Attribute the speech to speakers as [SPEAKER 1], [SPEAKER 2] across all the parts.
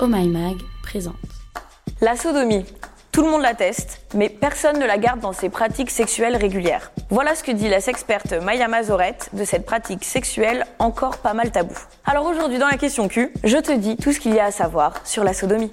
[SPEAKER 1] Oh My Mag présente.
[SPEAKER 2] La sodomie. Tout le monde la teste, mais personne ne la garde dans ses pratiques sexuelles régulières. Voilà ce que dit la sexperte Maya Mazorette de cette pratique sexuelle encore pas mal tabou. Alors aujourd'hui dans la question Q, je te dis tout ce qu'il y a à savoir sur la sodomie.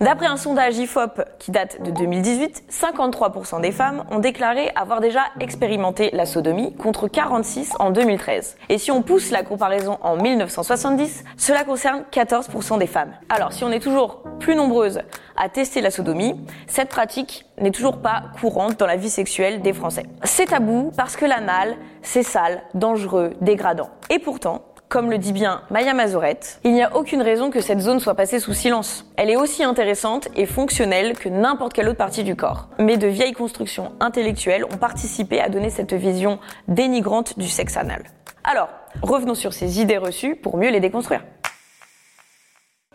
[SPEAKER 2] D'après un sondage IFOP qui date de 2018, 53% des femmes ont déclaré avoir déjà expérimenté la sodomie contre 46 en 2013. Et si on pousse la comparaison en 1970, cela concerne 14% des femmes. Alors si on est toujours plus nombreuses à tester la sodomie, cette pratique n'est toujours pas courante dans la vie sexuelle des Français. C'est tabou parce que l'anal, c'est sale, dangereux, dégradant. Et pourtant, comme le dit bien Maya Mazorette, il n'y a aucune raison que cette zone soit passée sous silence. Elle est aussi intéressante et fonctionnelle que n'importe quelle autre partie du corps. Mais de vieilles constructions intellectuelles ont participé à donner cette vision dénigrante du sexe anal. Alors, revenons sur ces idées reçues pour mieux les déconstruire.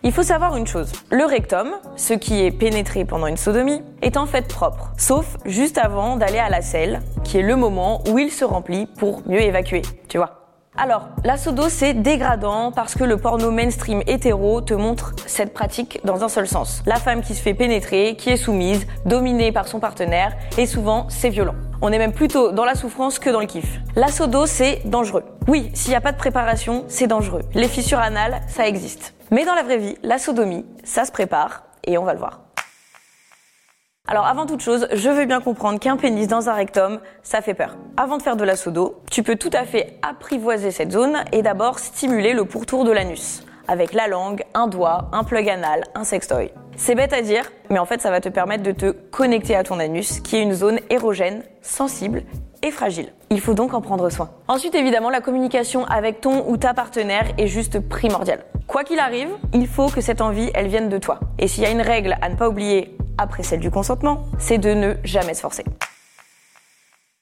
[SPEAKER 2] Il faut savoir une chose, le rectum, ce qui est pénétré pendant une sodomie, est en fait propre, sauf juste avant d'aller à la selle, qui est le moment où il se remplit pour mieux évacuer, tu vois. Alors, la sodo, c'est dégradant parce que le porno mainstream hétéro te montre cette pratique dans un seul sens. La femme qui se fait pénétrer, qui est soumise, dominée par son partenaire, et souvent, c'est violent. On est même plutôt dans la souffrance que dans le kiff. La sodo, c'est dangereux. Oui, s'il n'y a pas de préparation, c'est dangereux. Les fissures anales, ça existe. Mais dans la vraie vie, la sodomie, ça se prépare, et on va le voir. Alors avant toute chose, je veux bien comprendre qu'un pénis dans un rectum, ça fait peur. Avant de faire de la sodo, tu peux tout à fait apprivoiser cette zone et d'abord stimuler le pourtour de l'anus avec la langue, un doigt, un plug anal, un sextoy. C'est bête à dire, mais en fait ça va te permettre de te connecter à ton anus, qui est une zone érogène, sensible et fragile. Il faut donc en prendre soin. Ensuite, évidemment, la communication avec ton ou ta partenaire est juste primordiale. Quoi qu'il arrive, il faut que cette envie, elle vienne de toi. Et s'il y a une règle à ne pas oublier après celle du consentement, c'est de ne jamais se forcer.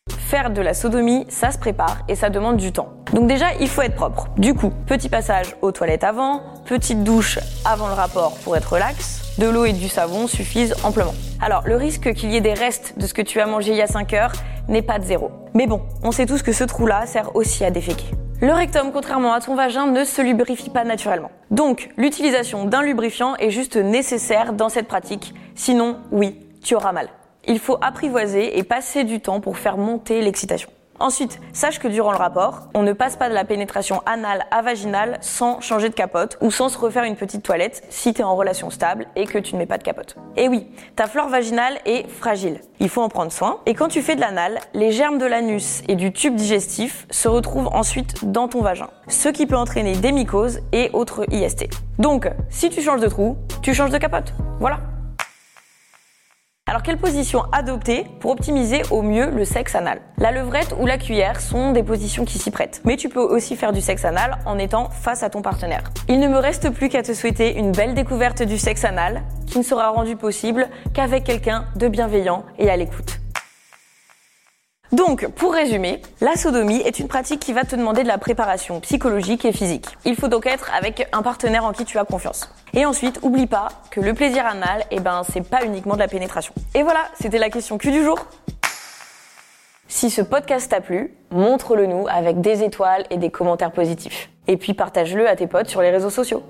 [SPEAKER 2] Faire de la sodomie, ça se prépare et ça demande du temps. Donc déjà, il faut être propre. Du coup, petit passage aux toilettes avant, petite douche avant le rapport pour être relax, de l'eau et du savon suffisent amplement. Alors, le risque qu'il y ait des restes de ce que tu as mangé il y a 5 heures n'est pas de zéro. Mais bon, on sait tous que ce trou-là sert aussi à déféquer. Le rectum, contrairement à ton vagin, ne se lubrifie pas naturellement. Donc, l'utilisation d'un lubrifiant est juste nécessaire dans cette pratique. Sinon, oui, tu auras mal. Il faut apprivoiser et passer du temps pour faire monter l'excitation. Ensuite, sache que durant le rapport, on ne passe pas de la pénétration anale à vaginale sans changer de capote ou sans se refaire une petite toilette si tu es en relation stable et que tu ne mets pas de capote. Et oui, ta flore vaginale est fragile. Il faut en prendre soin. Et quand tu fais de l'anal, les germes de l'anus et du tube digestif se retrouvent ensuite dans ton vagin, ce qui peut entraîner des mycoses et autres IST. Donc, si tu changes de trou, tu changes de capote. Voilà. Alors quelle position adopter pour optimiser au mieux le sexe anal? La levrette ou la cuillère sont des positions qui s'y prêtent. Mais tu peux aussi faire du sexe anal en étant face à ton partenaire. Il ne me reste plus qu'à te souhaiter une belle découverte du sexe anal qui ne sera rendue possible qu'avec quelqu'un de bienveillant et à l'écoute. Donc, pour résumer, la sodomie est une pratique qui va te demander de la préparation psychologique et physique. Il faut donc être avec un partenaire en qui tu as confiance. Et ensuite, oublie pas que le plaisir anal, eh ben, c'est pas uniquement de la pénétration. Et voilà, c'était la question Q du jour. Si ce podcast t'a plu, montre-le nous avec des étoiles et des commentaires positifs. Et puis partage-le à tes potes sur les réseaux sociaux.